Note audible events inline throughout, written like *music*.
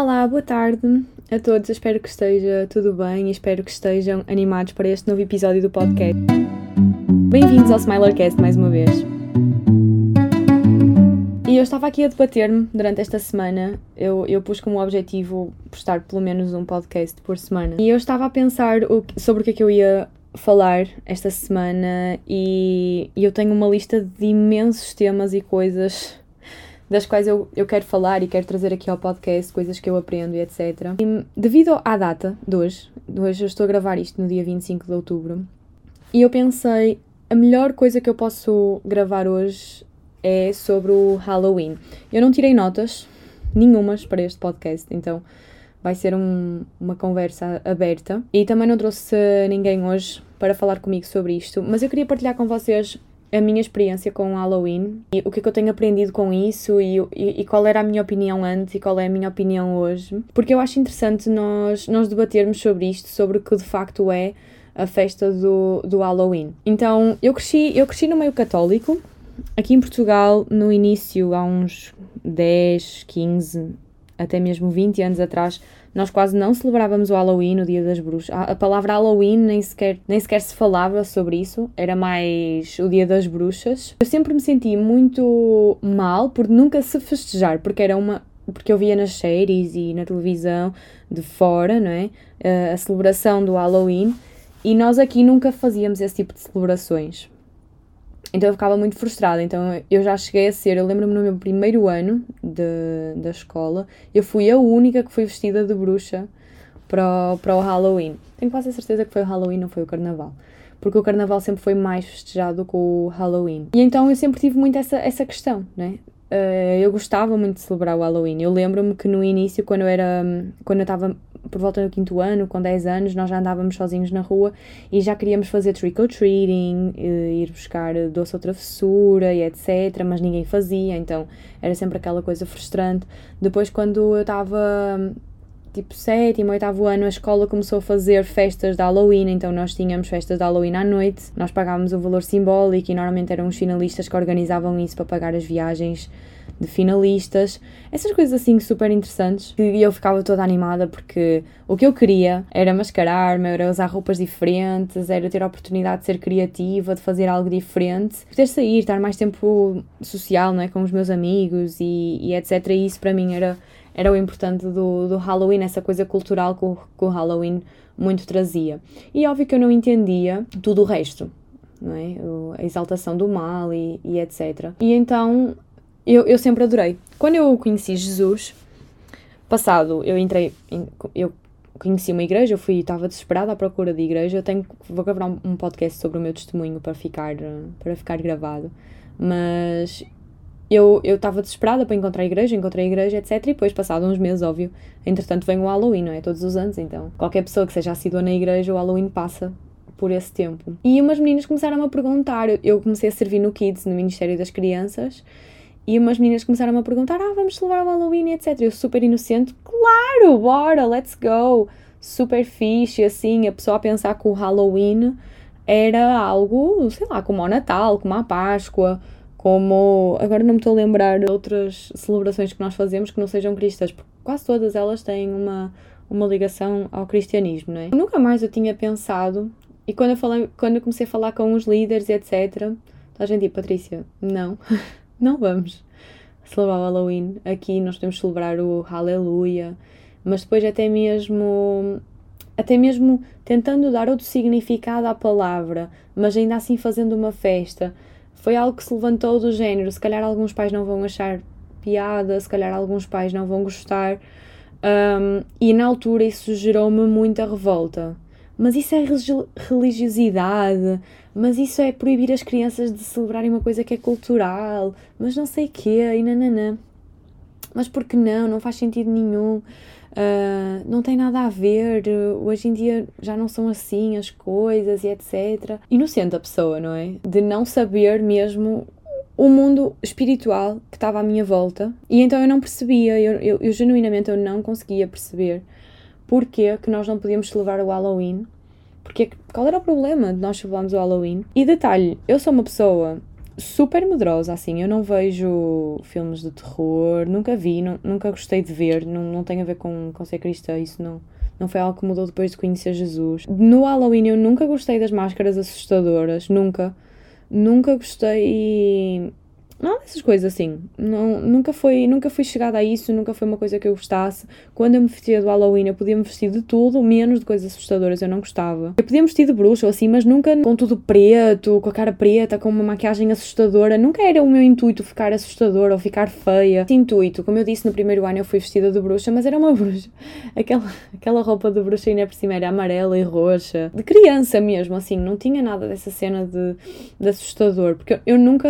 Olá, boa tarde a todos. Espero que esteja tudo bem e espero que estejam animados para este novo episódio do podcast. Bem-vindos ao Smilercast mais uma vez. E eu estava aqui a debater-me durante esta semana. Eu, eu pus como objetivo postar pelo menos um podcast por semana. E eu estava a pensar o, sobre o que é que eu ia falar esta semana e, e eu tenho uma lista de imensos temas e coisas das quais eu, eu quero falar e quero trazer aqui ao podcast, coisas que eu aprendo e etc. E, devido à data de hoje, de hoje eu estou a gravar isto no dia 25 de outubro, e eu pensei, a melhor coisa que eu posso gravar hoje é sobre o Halloween. Eu não tirei notas, nenhumas, para este podcast, então vai ser um, uma conversa aberta. E também não trouxe ninguém hoje para falar comigo sobre isto, mas eu queria partilhar com vocês a minha experiência com o Halloween e o que é que eu tenho aprendido com isso e, e, e, qual era a minha opinião antes e qual é a minha opinião hoje. Porque eu acho interessante nós, nós debatermos sobre isto, sobre o que de facto é a festa do, do Halloween. Então, eu cresci, eu cresci no meio católico. Aqui em Portugal, no início, há uns 10, 15, até mesmo 20 anos atrás, nós quase não celebrávamos o Halloween, o Dia das Bruxas. A, palavra Halloween nem sequer, nem sequer se falava sobre isso, era mais o Dia das Bruxas. Eu sempre me senti muito mal por nunca se festejar, porque era uma. Porque eu via nas séries e na televisão de fora, não é? A celebração do Halloween e nós aqui nunca fazíamos esse tipo de celebrações. Então eu ficava muito frustrada. Então eu já cheguei a ser, eu lembro-me no meu primeiro ano de, da escola, eu fui a única que fui vestida de bruxa para o, para o Halloween. Tenho quase a certeza que foi o Halloween, não foi o Carnaval. Porque o Carnaval sempre foi mais festejado que o Halloween. E então eu sempre tive muito essa, essa questão, né? Uh, eu gostava muito de celebrar o Halloween. Eu lembro-me que no início, quando eu era. quando eu estava por volta do quinto ano, com 10 anos, nós já andávamos sozinhos na rua e já queríamos fazer trick or treating, eh, ir buscar doce ou travessura e etc. Mas ninguém fazia, então era sempre aquela coisa frustrante. Depois, quando eu estava tipo sétimo, oitavo ano, a escola começou a fazer festas de Halloween, então nós tínhamos festas de Halloween à noite, nós pagávamos o valor simbólico e normalmente eram os finalistas que organizavam isso para pagar as viagens de finalistas, essas coisas assim super interessantes. E eu ficava toda animada porque o que eu queria era mascarar-me, era usar roupas diferentes, era ter a oportunidade de ser criativa, de fazer algo diferente, poder sair, estar mais tempo social não é, com os meus amigos e, e etc. E isso para mim era, era o importante do, do Halloween, essa coisa cultural que o, que o Halloween muito trazia. E óbvio que eu não entendia tudo o resto. Não é? A exaltação do mal e, e etc. E então eu, eu sempre adorei. Quando eu conheci Jesus, passado, eu entrei, eu conheci uma igreja, eu fui, estava desesperada à procura de igreja. Eu tenho, vou gravar um, um podcast sobre o meu testemunho para ficar, para ficar gravado. Mas eu estava desesperada para encontrar a igreja, encontrei a igreja, etc. E depois, passado uns meses, óbvio, entretanto vem o Halloween, não é? Todos os anos, então. Qualquer pessoa que seja assídua na igreja, o Halloween passa por esse tempo. E umas meninas começaram a perguntar, eu comecei a servir no Kids, no Ministério das Crianças, e umas meninas começaram a perguntar: Ah, vamos celebrar o Halloween, etc. Eu super inocente, claro, bora, let's go. Super fixe, assim, a pessoa a pensar que o Halloween era algo, sei lá, como o Natal, como a Páscoa, como. Agora não me estou a lembrar outras celebrações que nós fazemos que não sejam cristãs, porque quase todas elas têm uma, uma ligação ao cristianismo, não é? Nunca mais eu tinha pensado, e quando eu, falei, quando eu comecei a falar com os líderes, etc., a gente Patrícia, não. *laughs* não vamos celebrar o Halloween. Aqui nós podemos celebrar o Hallelujah, mas depois até mesmo até mesmo tentando dar outro significado à palavra, mas ainda assim fazendo uma festa. Foi algo que se levantou do género. Se calhar alguns pais não vão achar piada, se calhar alguns pais não vão gostar. Um, e na altura isso gerou-me muita revolta. Mas isso é religiosidade, mas isso é proibir as crianças de celebrarem uma coisa que é cultural, mas não sei quê, e nananã. Mas por que não? Não faz sentido nenhum. Uh, não tem nada a ver. Hoje em dia já não são assim as coisas e etc. Inocente a pessoa, não é? De não saber mesmo o mundo espiritual que estava à minha volta. E então eu não percebia, eu, eu, eu genuinamente eu não conseguia perceber porque que nós não podíamos celebrar o Halloween porque qual era o problema de nós celebrarmos o Halloween? E detalhe, eu sou uma pessoa super medrosa, assim. Eu não vejo filmes de terror, nunca vi, não, nunca gostei de ver, não, não tem a ver com, com ser cristã, isso não, não foi algo que mudou depois de conhecer Jesus. No Halloween eu nunca gostei das máscaras assustadoras, nunca. Nunca gostei não, essas coisas assim. Não, nunca, foi, nunca fui chegada a isso, nunca foi uma coisa que eu gostasse. Quando eu me vestia do Halloween, eu podia me vestir de tudo, menos de coisas assustadoras, eu não gostava. Eu podia me vestir de bruxa assim, mas nunca com tudo preto, com a cara preta, com uma maquiagem assustadora. Nunca era o meu intuito ficar assustadora ou ficar feia. Esse intuito, como eu disse no primeiro ano, eu fui vestida de bruxa, mas era uma *laughs* bruxa. Aquela, aquela roupa de bruxa ainda por cima era amarela e roxa. De criança mesmo, assim, não tinha nada dessa cena de, de assustador, porque eu, eu nunca,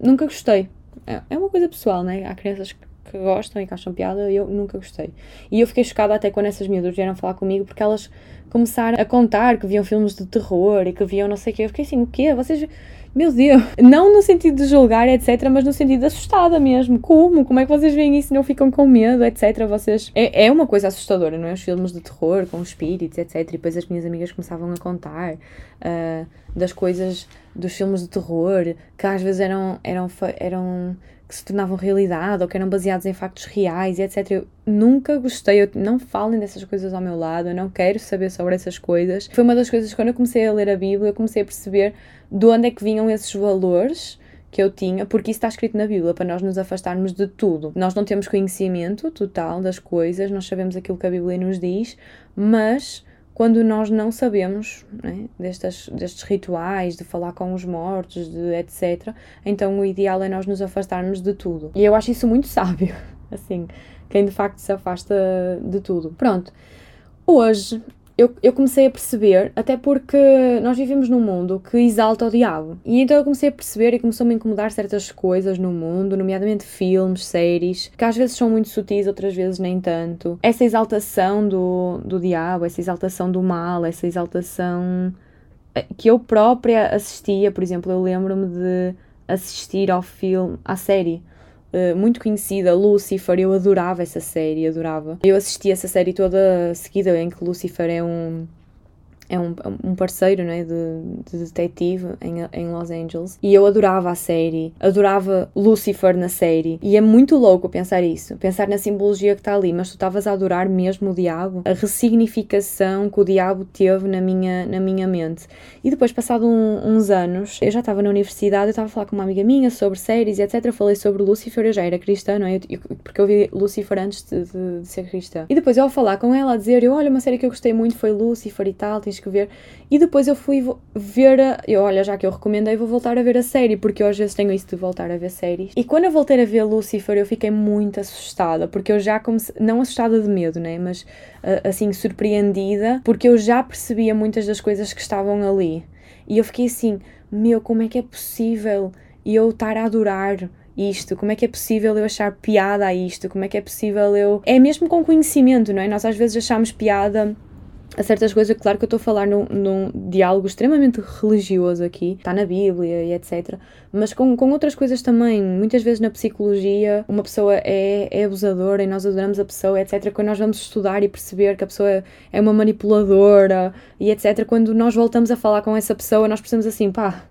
nunca gostei gostei. É, é uma coisa pessoal, né? Há crianças que gostam e que acham piada eu nunca gostei. E eu fiquei chocada até quando essas miúdas vieram falar comigo porque elas começaram a contar que viam filmes de terror e que viam não sei o quê. Eu fiquei assim, o quê? Vocês. Meu Deus! Não no sentido de julgar, etc., mas no sentido de assustada mesmo. Como? Como é que vocês veem isso e não ficam com medo, etc. Vocês. É, é uma coisa assustadora, não é? Os filmes de terror com espíritos, etc. E depois as minhas amigas começavam a contar uh, das coisas dos filmes de terror que às vezes eram, eram, eram que se tornavam realidade ou que eram baseados em factos reais e etc. Eu nunca gostei, eu não falem dessas coisas ao meu lado, eu não quero saber sobre essas coisas. Foi uma das coisas quando eu comecei a ler a Bíblia, eu comecei a perceber de onde é que vinham esses valores que eu tinha, porque isso está escrito na Bíblia, para nós nos afastarmos de tudo. Nós não temos conhecimento total das coisas, nós sabemos aquilo que a Bíblia nos diz, mas quando nós não sabemos né, destes, destes rituais, de falar com os mortos, de etc., então o ideal é nós nos afastarmos de tudo. E eu acho isso muito sábio, *laughs* assim, quem de facto se afasta de tudo. Pronto, hoje eu, eu comecei a perceber, até porque nós vivemos num mundo que exalta o diabo. E então eu comecei a perceber e começou-me a incomodar certas coisas no mundo, nomeadamente filmes, séries, que às vezes são muito sutis, outras vezes nem tanto. Essa exaltação do, do diabo, essa exaltação do mal, essa exaltação eh, que eu própria assistia, por exemplo, eu lembro-me de assistir ao filme, à série eh, muito conhecida, Lucifer, eu adorava essa série, adorava. Eu assisti essa série toda seguida, em que Lucifer é um é um, um parceiro né, de, de detetive em, em Los Angeles. E eu adorava a série, adorava Lucifer na série. E é muito louco pensar isso, pensar na simbologia que está ali, mas tu estavas a adorar mesmo o diabo, a ressignificação que o diabo teve na minha, na minha mente. E depois, passado um, uns anos, eu já estava na universidade, eu estava a falar com uma amiga minha sobre séries e etc. Falei sobre Lucifer, eu já era cristã, não é? Eu, porque eu vi Lucifer antes de, de, de, ser cristã. E depois eu ao falar com ela, a dizer: eu, Olha, uma série que eu gostei muito foi Lucifer e tal, que ver. E depois eu fui ver a. Eu, olha, já que eu recomendei, vou voltar a ver a série, porque eu às vezes tenho isso de voltar a ver séries. E quando eu voltei a ver Lucifer, eu fiquei muito assustada, porque eu já comecei. Não assustada de medo, né? Mas assim, surpreendida, porque eu já percebia muitas das coisas que estavam ali. E eu fiquei assim, meu, como é que é possível eu estar a adorar isto? Como é que é possível eu achar piada a isto? Como é que é possível eu. É mesmo com conhecimento, não é? Nós às vezes achamos piada a certas coisas, claro que eu estou a falar num, num diálogo extremamente religioso aqui, está na Bíblia e etc. Mas com, com outras coisas também, muitas vezes na psicologia, uma pessoa é, é abusadora e nós adoramos a pessoa, etc. Quando nós vamos estudar e perceber que a pessoa é uma manipuladora e etc. Quando nós voltamos a falar com essa pessoa, nós pensamos assim, pá,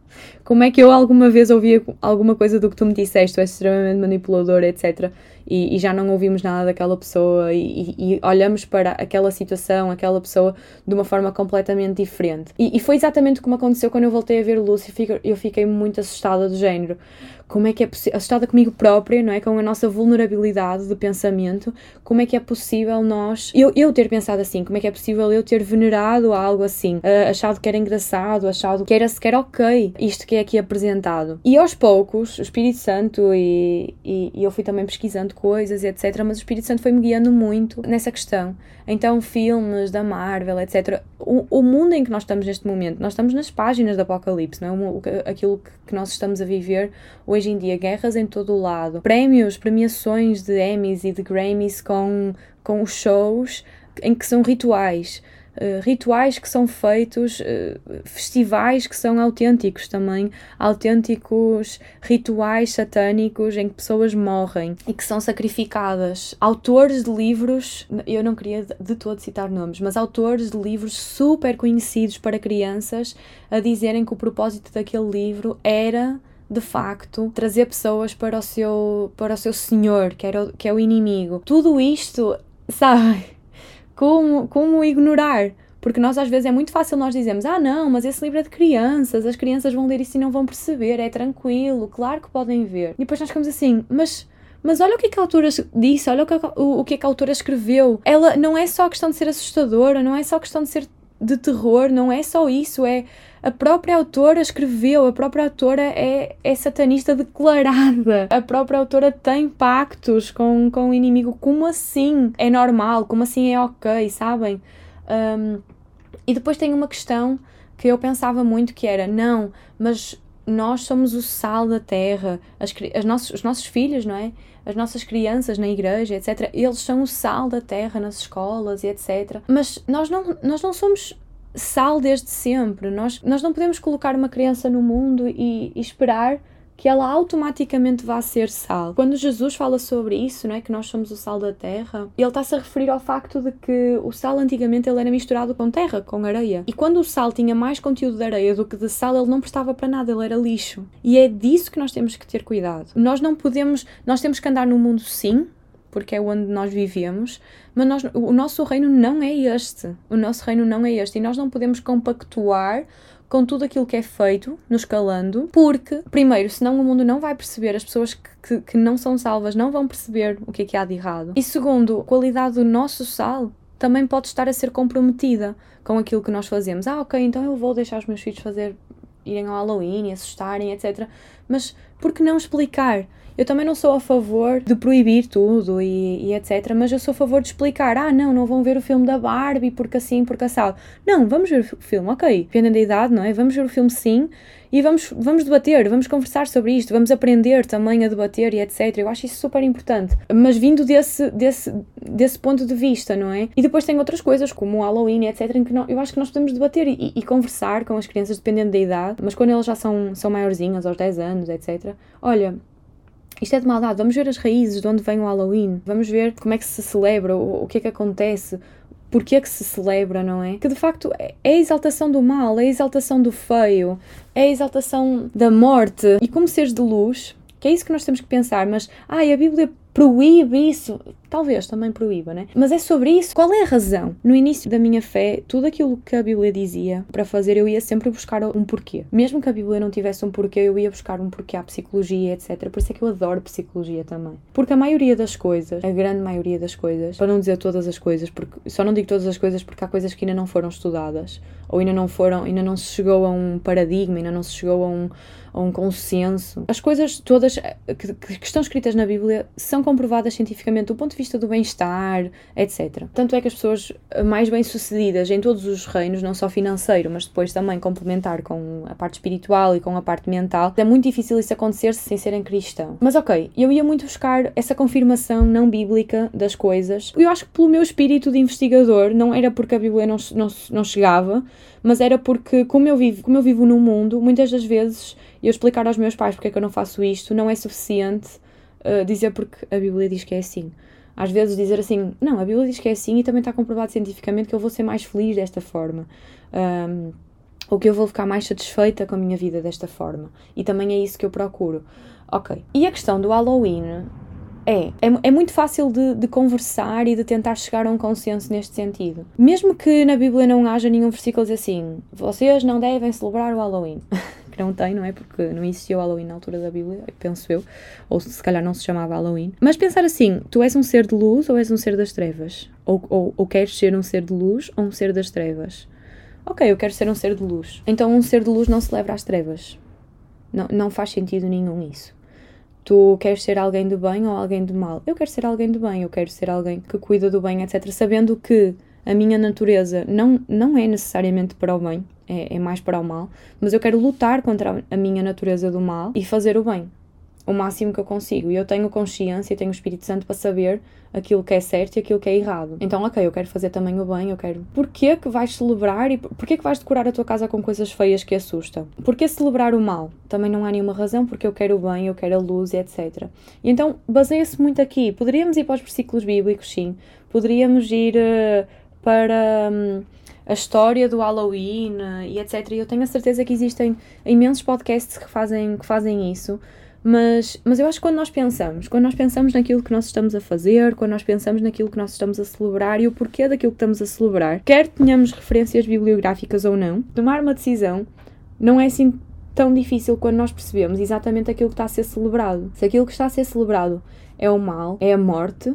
como é que eu alguma vez ouvi alguma coisa do que tu me disseste, tu és extremamente manipulador, etc. E, e, já não ouvimos nada daquela pessoa e, e, e, olhamos para aquela situação, aquela pessoa de uma forma completamente diferente. E, foi exatamente como aconteceu quando eu voltei a ver Lucy, eu fiquei muito assustada do género como é que é possível, assustada comigo própria, não é? Com a nossa vulnerabilidade de pensamento, como é que é possível nós, eu, eu ter pensado assim, como é que é possível eu ter venerado algo assim, uh, achado que era engraçado, achado que era sequer ok, isto que é aqui apresentado. E aos poucos, o Espírito Santo, e, e, e eu fui também pesquisando coisas e etc., mas o Espírito Santo foi-me guiando muito nessa questão. Então, filmes da Marvel, etc. O, o mundo em que nós estamos neste momento, nós estamos nas páginas do Apocalipse, não é? Aquilo que nós estamos a viver hoje em dia, guerras em todo o lado, prémios, premiações de Emmys e de Grammys com, com shows em que são rituais. Uh, rituais que são feitos, uh, festivais que são autênticos também, autênticos rituais satânicos em que pessoas morrem e que são sacrificadas. Autores de livros, eu não queria de todo citar nomes, mas autores de livros super conhecidos para crianças a dizerem que o propósito daquele livro era de facto, trazer pessoas para o seu, para o seu senhor, que, era, que é o inimigo. Tudo isto, *laughs* sabe? Como, como ignorar? Porque nós às vezes é muito fácil nós dizemos, ah não, mas esse livro é de crianças, as crianças vão ler isso e não vão perceber, é tranquilo, claro que podem ver. E depois nós ficamos assim, mas mas olha o que, é que a autora disse, olha o que, o, o que é que a autora escreveu. Ela não é só questão de ser assustadora, não é só questão de ser de terror, não é só isso, é a própria autora escreveu, a própria autora é, é satanista declarada, a própria autora tem pactos com, com o inimigo. Como assim é normal? Como assim é ok, sabem? Um, e depois tem uma questão que eu pensava muito que era, não, mas nós somos o sal da terra, as, as nossos, os nossos filhos, não é? As nossas crianças na igreja, etc. Eles são o sal da terra nas escolas e etc. Mas nós não, nós não somos sal desde sempre. Nós, nós não podemos colocar uma criança no mundo e, e esperar que ela automaticamente vá ser sal. Quando Jesus fala sobre isso, não é que nós somos o sal da terra, ele está-se a referir ao facto de que o sal antigamente ele era misturado com terra, com areia. E quando o sal tinha mais conteúdo de areia do que de sal, ele não prestava para nada, ele era lixo. E é disso que nós temos que ter cuidado. Nós não podemos, nós temos que andar no mundo sim, porque é onde nós vivemos, mas nós, o nosso reino não é este. O nosso reino não é este e nós não podemos compactuar com tudo aquilo que é feito no escalando, porque, primeiro, senão o mundo não vai perceber, as pessoas que, que, que não são salvas não vão perceber o que é que há de errado. E segundo, a qualidade do nosso sal também pode estar a ser comprometida com aquilo que nós fazemos. Ah, ok, então eu vou deixar os meus filhos fazer irem ao Halloween, assustarem, etc. Mas por que não explicar? Eu também não sou a favor de proibir tudo e, e, etc. Mas eu sou a favor de explicar: ah, não, não vão ver o filme da Barbie porque assim, porque assado. Não, vamos ver o filme, ok. Dependendo da idade, não é? Vamos ver o filme sim e vamos, vamos debater, vamos conversar sobre isto, vamos aprender também a debater e etc. Eu acho isso super importante. Mas vindo desse, desse, desse ponto de vista, não é? E depois tem outras coisas, como o Halloween, etc., em que não, eu acho que nós podemos debater e, e, conversar com as crianças, dependendo da idade, mas quando elas já são, são maiorzinhas, aos 10 anos, etc., olha, isto é de maldade, vamos ver as raízes de onde vem o Halloween, vamos ver como é que se celebra, o, o que é que acontece, porque é que se celebra, não é? Que de facto é, é a exaltação do mal, é a exaltação do feio, é a exaltação da morte. E como seres de luz, que é isso que nós temos que pensar, mas ai, a Bíblia proíbe isso. Talvez também proíba, né? Mas é sobre isso. Qual é a razão? No início da minha fé, tudo aquilo que a Bíblia dizia para fazer, eu ia sempre buscar um porquê. Mesmo que a Bíblia não tivesse um porquê, eu ia buscar um porquê à psicologia, etc. Por isso é que eu adoro psicologia também. Porque a maioria das coisas, a grande maioria das coisas, para não dizer todas as coisas, porque só não digo todas as coisas porque há coisas que ainda não foram estudadas, ou ainda não foram, ainda não se chegou a um paradigma, ainda não se chegou a um a um consenso. As coisas todas que, que, estão escritas na Bíblia são comprovadas cientificamente do ponto de vista do bem-estar, etc. Tanto é que as pessoas mais bem-sucedidas em todos os reinos, não só financeiro, mas depois também complementar com a parte espiritual e com a parte mental, é muito difícil isso acontecer sem serem cristãos. Mas ok, eu ia muito buscar essa confirmação não bíblica das coisas. Eu acho que pelo meu espírito de investigador, não era porque a Bíblia não, não, não chegava, mas era porque, como eu vivo, como eu vivo no mundo, muitas das vezes eu explicar aos meus pais porque é que eu não faço isto não é suficiente uh, dizer porque a Bíblia diz que é assim. Às vezes dizer assim, não, a Bíblia diz que é assim e também está comprovado cientificamente que eu vou ser mais feliz desta forma. Um, ou que eu vou ficar mais satisfeita com a minha vida desta forma. E também é isso que eu procuro. Ok. E a questão do Halloween é, é, é muito fácil de, de, conversar e de tentar chegar a um consenso neste sentido. Mesmo que na Bíblia não haja nenhum versículo diz assim: vocês não devem celebrar o Halloween. *laughs* que não tem, não é? Porque não existiu Halloween na altura da Bíblia, penso eu. Ou se calhar não se chamava Halloween. Mas pensar assim: tu és um ser de luz ou és um ser das trevas? Ou, ou, ou queres ser um ser de luz ou um ser das trevas? Ok, eu quero ser um ser de luz. Então um ser de luz não celebra as trevas. Não, não faz sentido nenhum isso. Tu queres ser alguém do bem ou alguém do mal? Eu quero ser alguém do bem, eu quero ser alguém que cuida do bem, etc. Sabendo que a minha natureza não, não é necessariamente para o bem, é, é mais para o mal, mas eu quero lutar contra a minha natureza do mal e fazer o bem o máximo que eu consigo. E eu tenho consciência, tenho o Espírito Santo para saber aquilo que é certo e aquilo que é errado. Então, ok, eu quero fazer também o bem, eu quero. Porquê que vais celebrar e porquê que vais decorar a tua casa com coisas feias que assustam? Porquê celebrar o mal? Também não há nenhuma razão, porque eu quero o bem, eu quero a luz e etc. E então, baseia-se muito aqui. Poderíamos ir para os versículos bíblicos, sim. Poderíamos ir uh, para. Um, a história do Halloween eh, e etc. E eu tenho a certeza que existem imensos podcasts que fazem, que fazem isso. Mas, mas eu acho que quando nós pensamos, quando nós pensamos naquilo que nós estamos a fazer, quando nós pensamos naquilo que nós estamos a celebrar e o porquê daquilo que estamos a celebrar, quer tenhamos referências bibliográficas ou não, tomar uma decisão não é assim tão difícil quando nós percebemos exatamente aquilo que está a ser celebrado. Se aquilo que está a ser celebrado é o mal, é a morte,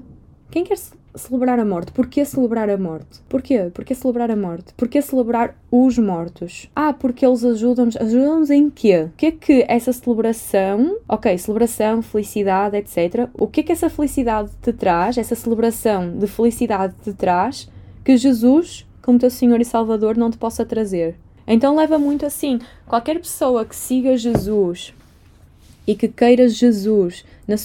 quem quer celebrar a morte. Porquê celebrar a morte? Porquê? Porquê celebrar a morte? Porquê celebrar os mortos? Ah, porque eles ajudam-nos. Ajudam-nos em quê? O que é que essa celebração, ok, celebração, felicidade, etc. O que é que essa felicidade te traz, essa celebração de felicidade te traz, que Jesus, como teu Senhor e Salvador, não te possa trazer? Então leva muito assim. Qualquer pessoa que siga Jesus e que queira Jesus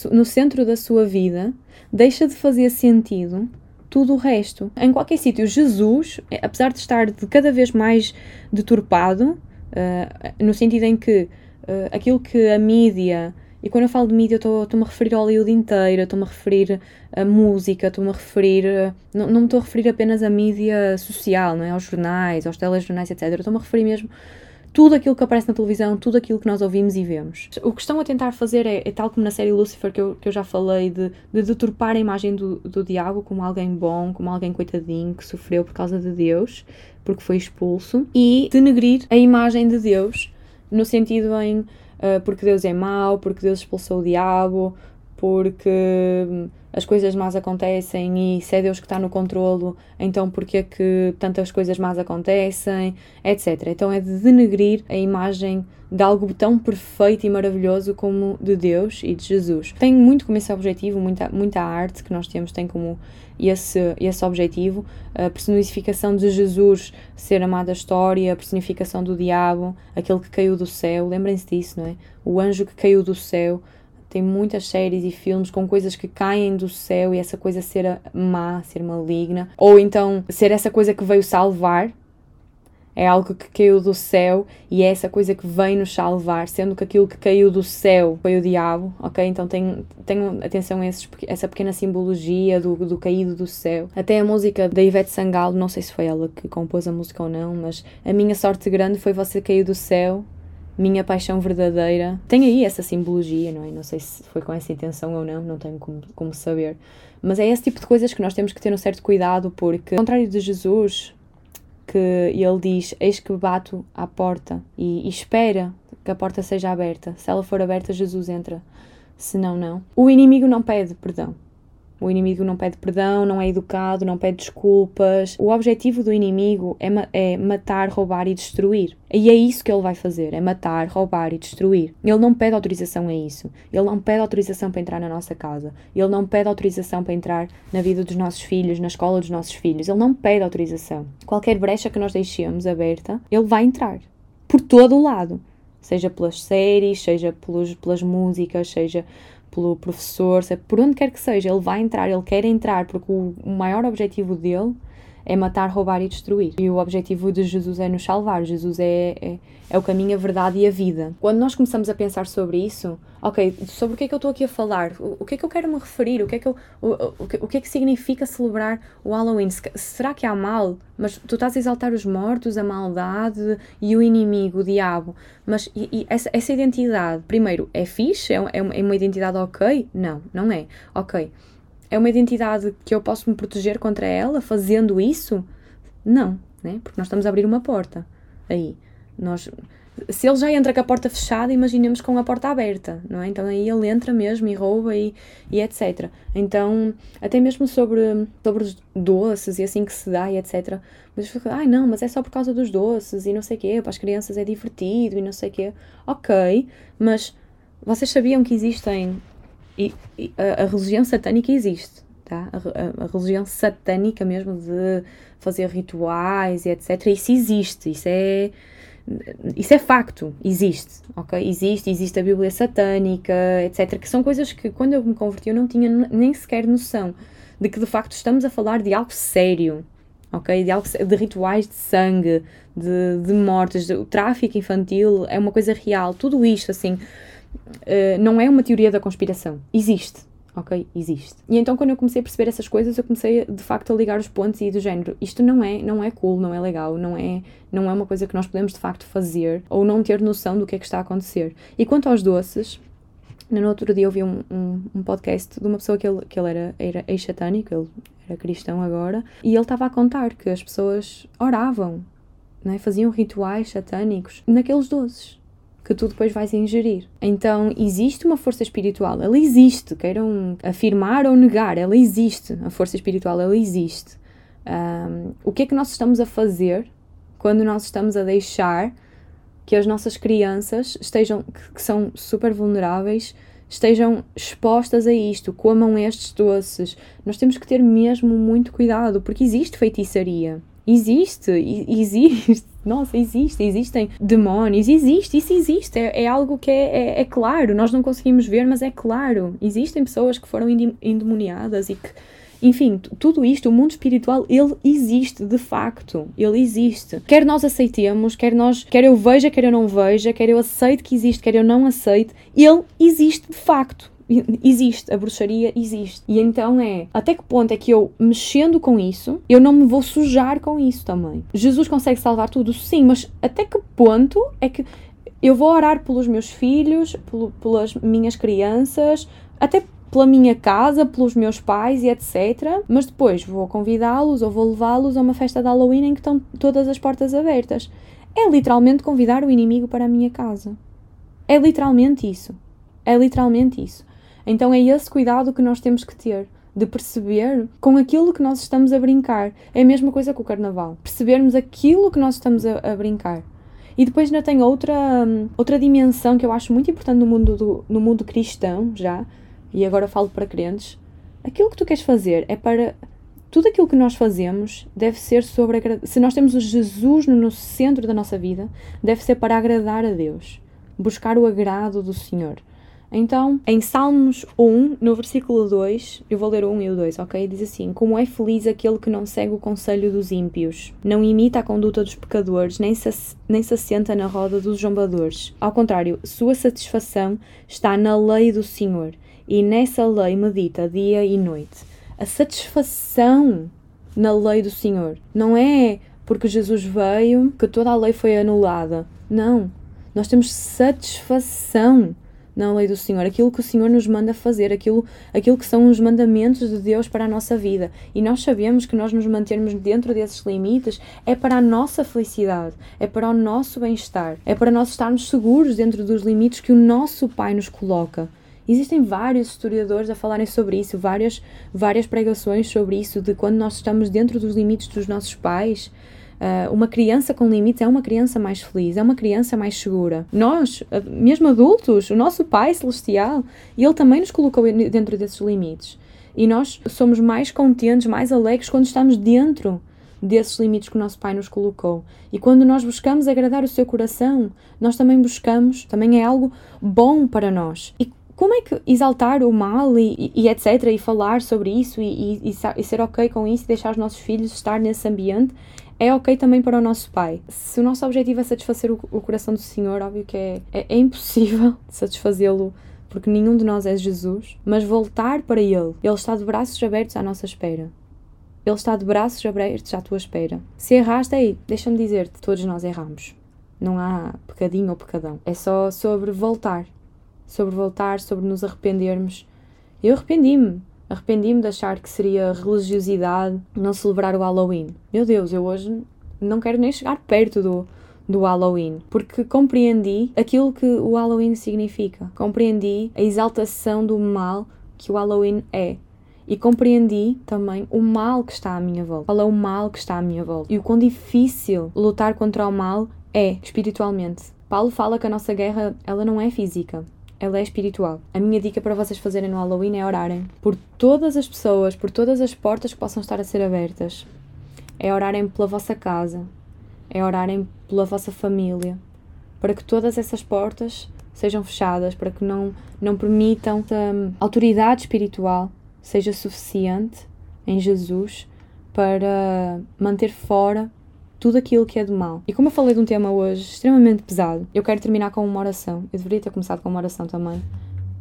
no centro da sua vida, deixa de fazer sentido tudo o resto. Em qualquer sítio, Jesus, é, apesar de estar de cada vez mais deturpado, uh, no sentido em que uh, aquilo que a mídia, e quando eu falo de mídia, estou-me a referir ao Hollywood inteiro, estou-me a referir a música, estou-me a referir. Não, não me estou a referir apenas à mídia social, não é? aos jornais, aos telejornais, etc. Estou-me a referir mesmo tudo aquilo que aparece na televisão, tudo aquilo que nós ouvimos e vemos. O que estão a tentar fazer é, é tal como na série Lucifer, que eu, que eu já falei, de, de deturpar a imagem do, do diabo como alguém bom, como alguém coitadinho que sofreu por causa de Deus, porque foi expulso, e denegrir a imagem de Deus, no sentido em uh, porque Deus é mau, porque Deus expulsou o diabo, porque hum, as coisas más acontecem e se é Deus que está no controlo, então porquê é que tantas coisas más acontecem, etc. Então é de denegrir a imagem de algo tão perfeito e maravilhoso como de Deus e de Jesus. Tem muito como esse objetivo, muita, muita arte que nós temos tem como esse, esse objetivo, a personificação de Jesus ser amada a história, a personificação do diabo, aquele que caiu do céu, lembrem-se disso, não é? O anjo que caiu do céu, tem muitas séries e filmes com coisas que caem do céu e essa coisa ser má, ser maligna, ou então ser essa coisa que veio salvar. É algo que caiu do céu e é essa coisa que vem nos salvar, sendo que aquilo que caiu do céu foi o diabo, ok? Então tenham, atenção a esses, essa pequena simbologia do, do caído do céu. Até a música da Ivete Sangalo, não sei se foi ela que compôs a música ou não, mas a minha sorte grande foi você cair do céu minha paixão verdadeira. Tem aí essa simbologia, não é? Não sei se foi com essa intenção ou não, não tenho como, como saber. Mas é esse tipo de coisas que nós temos que ter um certo cuidado, porque, ao contrário de Jesus, que ele diz: Eis que bato à porta e, e espera que a porta seja aberta. Se ela for aberta, Jesus entra. Se não, não. O inimigo não pede perdão. O inimigo não pede perdão, não é educado, não pede desculpas. O objetivo do inimigo é, ma é matar, roubar e destruir. E é isso que ele vai fazer: é matar, roubar e destruir. Ele não pede autorização a isso. Ele não pede autorização para entrar na nossa casa. Ele não pede autorização para entrar na vida dos nossos filhos, na escola dos nossos filhos. Ele não pede autorização. Qualquer brecha que nós deixemos aberta, ele vai entrar. Por todo o lado. Seja pelas séries, seja pelos, pelas músicas, seja pelo professor, por onde quer que seja, ele vai entrar, ele quer entrar, porque o maior objetivo dele é matar, roubar e destruir. E o objetivo de Jesus é nos salvar. Jesus é, é, é, o caminho, a verdade e a vida. Quando nós começamos a pensar sobre isso, ok, sobre o que é que eu estou aqui a falar? O, o que é que eu quero me referir? O que é que, eu, o, o, o que é que significa celebrar o Halloween? Será que há mal? Mas tu estás a exaltar os mortos, a maldade e o inimigo, o diabo. Mas e, e essa, essa identidade, primeiro, é fixe? É, é uma identidade ok? Não, não é. Ok é uma identidade que eu posso me proteger contra ela fazendo isso? Não, né? porque nós estamos a abrir uma porta. Aí, nós, se ele já entra com a porta fechada, imaginemos com a porta aberta, não é? Então aí ele entra mesmo e rouba e, e etc. Então, até mesmo sobre, sobre os doces e assim que se dá e etc. Mas ai não, mas é só por causa dos doces e não sei o quê, para as crianças é divertido e não sei o quê. Ok, mas vocês sabiam que existem e, e a, a, religião satânica existe, tá? A, a, a, religião satânica mesmo de fazer rituais e etc. Isso existe, isso é isso é facto, existe, ok? Existe, existe a Bíblia satânica, etc. Que são coisas que quando eu me converti eu não tinha nem sequer noção de que de facto estamos a falar de algo sério, ok? De, algo, de rituais de sangue, de, de mortes, de, o tráfico infantil é uma coisa real, tudo isto assim uh, não é uma teoria da conspiração. Existe. ok? Existe. E então quando eu comecei a perceber essas coisas, eu comecei de facto a ligar os pontos e do género, isto não é, não é cool, não é legal, não é, não é uma coisa que nós podemos de facto fazer ou não ter noção do que é que está a acontecer. E quanto aos doces, no outro dia eu vi um, um, um, podcast de uma pessoa que ele, que ele era, era ex-satânico, ele era cristão agora, e ele estava a contar que as pessoas oravam, né, faziam rituais satânicos naqueles doces que tu depois vais ingerir. Então existe uma força espiritual, ela existe, queiram afirmar ou negar, ela existe, a força espiritual, ela existe. Um, o que é que nós estamos a fazer quando nós estamos a deixar que as nossas crianças estejam, que são super vulneráveis, estejam expostas a isto, comam estes doces. Nós temos que ter mesmo muito cuidado, porque existe feitiçaria. Existe, existe, nossa, existe, existem demónios, existe, isso existe, é, é algo que é, é, é, claro, nós não conseguimos ver, mas é claro. Existem pessoas que foram endemoniadas e que enfim, tudo isto, o mundo espiritual, ele existe de facto. Ele existe. Quer nós aceitemos, quer nós, quer eu veja, quer eu não veja, quer eu aceite que existe, quer eu não aceite, ele existe de facto existe, a bruxaria existe. E então é, até que ponto é que eu, mexendo com isso, eu não me vou sujar com isso também? Jesus consegue salvar tudo? Sim, mas até que ponto é que eu vou orar pelos meus filhos, pelas minhas crianças, até pela minha casa, pelos meus pais e etc. Mas depois vou convidá-los ou vou levá-los a uma festa de Halloween em que estão todas as portas abertas. É literalmente convidar o inimigo para a minha casa. É literalmente isso. É literalmente isso. Então é esse cuidado que nós temos que ter de perceber com aquilo que nós estamos a brincar. É a mesma coisa com o carnaval. Percebermos aquilo que nós estamos a, a brincar. E depois ainda tem outra, hum, outra dimensão que eu acho muito importante no mundo, do, no mundo cristão, já, e agora falo para crentes, aquilo que tu queres fazer é para. Tudo aquilo que nós fazemos deve ser sobre. Se nós temos o Jesus no centro da nossa vida, deve ser para agradar a Deus, buscar o agrado do Senhor. Então, em Salmos 1, no versículo 2, eu vou ler o 1 e o 2, ok? Diz assim: Como é feliz aquele que não segue o conselho dos ímpios, não imita a conduta dos pecadores, nem se, nem se assenta na roda dos zombadores. Ao contrário, sua satisfação está na lei do Senhor e nessa lei medita dia e noite. A satisfação na lei do Senhor não é porque Jesus veio que toda a lei foi anulada. Não. Nós temos satisfação na lei do Senhor, aquilo que o Senhor nos manda fazer, aquilo, aquilo que são os mandamentos de Deus para a nossa vida. E nós sabemos que nós nos mantermos dentro desses limites é para a nossa felicidade, é para o nosso bem-estar, é para nós estarmos seguros dentro dos limites que o nosso Pai nos coloca. Existem vários historiadores a falarem sobre isso, várias, várias pregações sobre isso, de quando nós estamos dentro dos limites dos nossos pais. Uh, uma criança com limites é uma criança mais feliz, é uma criança mais segura. Nós, mesmo adultos, o nosso Pai Celestial, ele também nos colocou dentro desses limites. E nós somos mais contentes, mais alegres quando estamos dentro desses limites que o nosso Pai nos colocou. E quando nós buscamos agradar o seu coração, nós também buscamos, também é algo bom para nós. E como é que exaltar o mal e, e, etc. e falar sobre isso e, e, ser ok com isso e deixar os nossos filhos estar nesse ambiente é ok também para o nosso pai. Se o nosso objetivo é satisfazer o, o coração do Senhor, óbvio que é, é, é impossível *laughs* satisfazê-lo porque nenhum de nós é Jesus, mas voltar para Ele. Ele está de braços abertos à nossa espera. Ele está de braços abertos à tua espera. Se erraste, aí, deixa-me dizer-te, todos nós erramos. Não há pecadinho ou pecadão. É só sobre voltar sobre voltar, sobre nos arrependermos. Eu arrependi-me. Arrependi-me de achar que seria religiosidade não celebrar o Halloween. Meu Deus, eu hoje não quero nem chegar perto do, do Halloween, porque compreendi aquilo que o Halloween significa. Compreendi a exaltação do mal que o Halloween é. E compreendi também o mal que está à minha volta. Qual é o mal que está à minha volta? E o quão difícil lutar contra o mal é espiritualmente. Paulo fala que a nossa guerra ela não é física, ela é espiritual. A minha dica para vocês fazerem no Halloween é orarem por todas as pessoas, por todas as portas que possam estar a ser abertas. É orarem pela vossa casa, é orarem pela vossa família, para que todas essas portas sejam fechadas, para que não, não permitam que a autoridade espiritual seja suficiente em Jesus para manter fora tudo aquilo que é do mal. E como eu falei de um tema hoje extremamente pesado, eu quero terminar com uma oração. Eu deveria ter começado com uma oração também,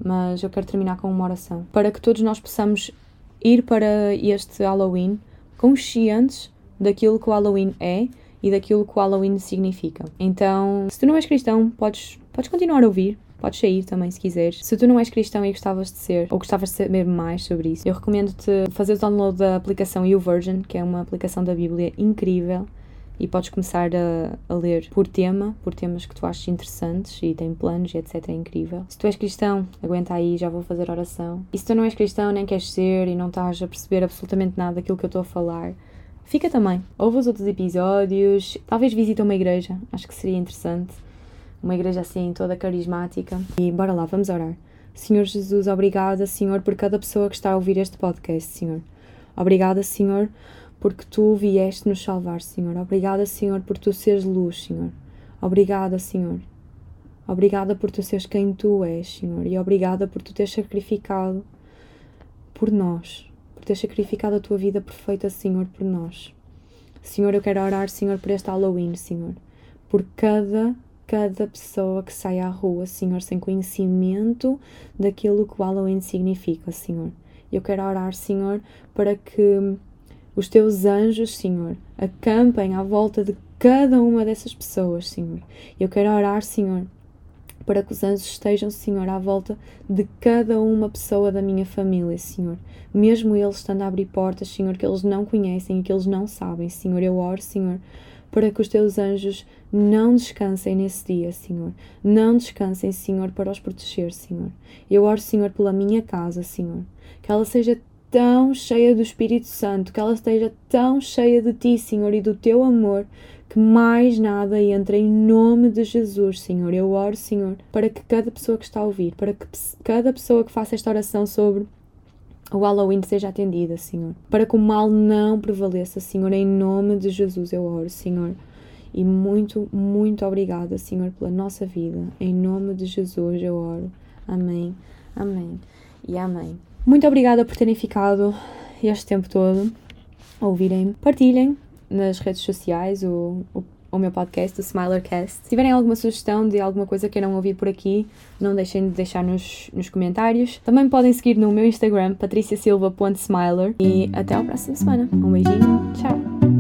mas eu quero terminar com uma oração para que todos nós possamos ir para este Halloween conscientes daquilo que o Halloween é e daquilo que o Halloween significa. Então, se tu não és cristão, podes, podes continuar a ouvir, Podes sair também se quiseres. Se tu não és cristão e gostavas de ser, ou gostavas de saber mais sobre isso, eu recomendo-te fazer o download da aplicação YouVersion, que é uma aplicação da Bíblia incrível. E podes começar a, a, ler por tema, por temas que tu achas interessantes e tem planos e etc. É incrível. Se tu és cristão, aguenta aí, já vou fazer oração. E se tu não és cristão, nem queres ser e não estás a perceber absolutamente nada daquilo que eu estou a falar, fica também. Ouve os outros episódios, talvez visita uma igreja, acho que seria interessante uma igreja assim toda carismática. E bora lá, vamos orar. Senhor Jesus, obrigada, Senhor, por cada pessoa que está a ouvir este podcast, Senhor. Obrigada, Senhor, porque tu vieste nos salvar, Senhor. Obrigada, Senhor, por tu seres luz, Senhor. Obrigada, Senhor. Obrigada por tu seres quem tu és, Senhor. E obrigada por tu teres sacrificado por nós. Por teres sacrificado a tua vida perfeita, Senhor, por nós. Senhor, eu quero orar, Senhor, por este Halloween, Senhor. Por cada cada pessoa que sai à rua, Senhor, sem conhecimento daquilo que o Halloween significa, Senhor. Eu quero orar, Senhor, para que os teus anjos, Senhor, acampem à volta de cada uma dessas pessoas, Senhor. Eu quero orar, Senhor, para que os anjos estejam, Senhor, à volta de cada uma pessoa da minha família, Senhor. Mesmo eles estando a abrir portas, Senhor, que eles não conhecem e que eles não sabem, Senhor. Eu oro, Senhor, para que os teus anjos não descansem nesse dia, Senhor. Não descansem, Senhor, para os proteger, Senhor. Eu oro, Senhor, pela minha casa, Senhor. Que ela seja tão cheia do Espírito Santo, que ela esteja tão cheia de Ti, Senhor, e do Teu amor, que mais nada entre em nome de Jesus, Senhor. Eu oro, Senhor, para que cada pessoa que está a ouvir, para que cada pessoa que faça esta oração sobre o Halloween seja atendida, Senhor. Para que o mal não prevaleça, Senhor, em nome de Jesus eu oro, Senhor. E muito, muito obrigada, Senhor, pela nossa vida. Em nome de Jesus eu oro. Amém, amém e amém. Muito obrigada por terem ficado este tempo todo a ouvirem. Partilhem nas redes sociais o, o o meu podcast, o Smilercast. Se tiverem alguma sugestão de alguma coisa que queiram ouvir por aqui, não deixem de deixar nos, nos comentários. Também podem seguir no meu Instagram, patriciasilva.smiler. E até a próxima semana. Um beijinho, tchau!